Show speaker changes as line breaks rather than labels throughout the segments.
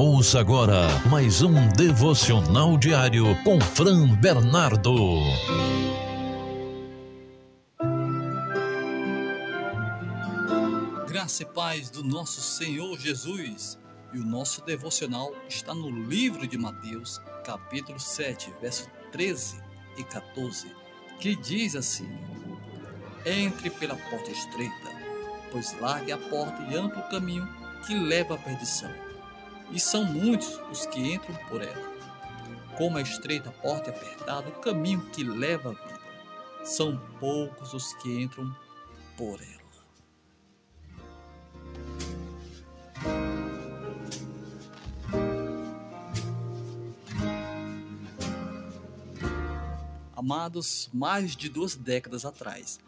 Ouça agora mais um devocional diário com Fran Bernardo.
Graça e paz do nosso Senhor Jesus. E o nosso devocional está no livro de Mateus, capítulo 7, verso 13 e 14, que diz assim: Entre pela porta estreita, pois largue a porta e amplo o caminho que leva à perdição e são muitos os que entram por ela. Como a estreita porta é apertada, o caminho que leva à vida, são poucos os que entram por ela. Amados, mais de duas décadas atrás,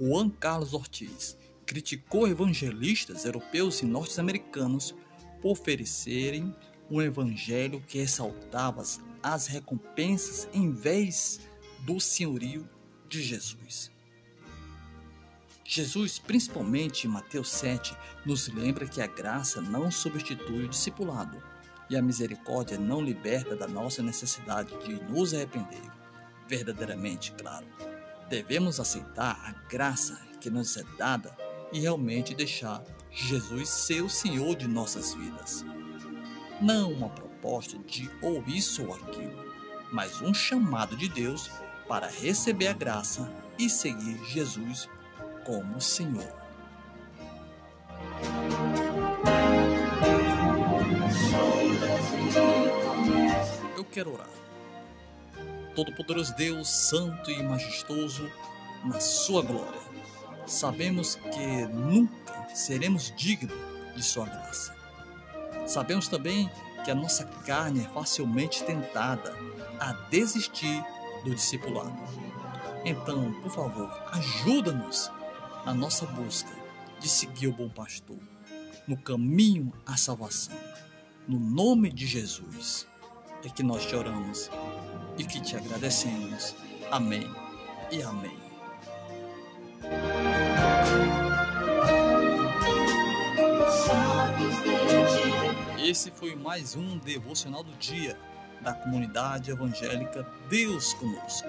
Juan Carlos Ortiz criticou evangelistas europeus e norte-americanos oferecerem um evangelho que ressaltava as recompensas em vez do senhorio de Jesus. Jesus, principalmente em Mateus 7, nos lembra que a graça não substitui o discipulado e a misericórdia não liberta da nossa necessidade de nos arrepender. Verdadeiramente, claro, devemos aceitar a graça que nos é dada e realmente deixar Jesus ser o Senhor de nossas vidas. Não uma proposta de ou isso ou aquilo, mas um chamado de Deus para receber a graça e seguir Jesus como Senhor. Eu quero orar. Todo-Poderoso Deus, Santo e Majestoso, na Sua glória sabemos que nunca seremos dignos de Sua graça. Sabemos também que a nossa carne é facilmente tentada a desistir do discipulado. Então, por favor, ajuda-nos na nossa busca de seguir o bom pastor no caminho à salvação. No nome de Jesus é que nós te oramos e que te agradecemos. Amém e amém. Esse foi mais um devocional do dia da comunidade evangélica Deus Conosco.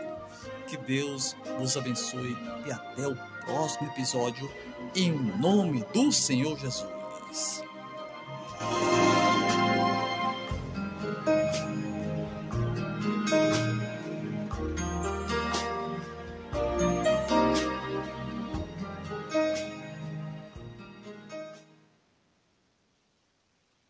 Que Deus vos abençoe e até o próximo episódio, em nome do Senhor Jesus.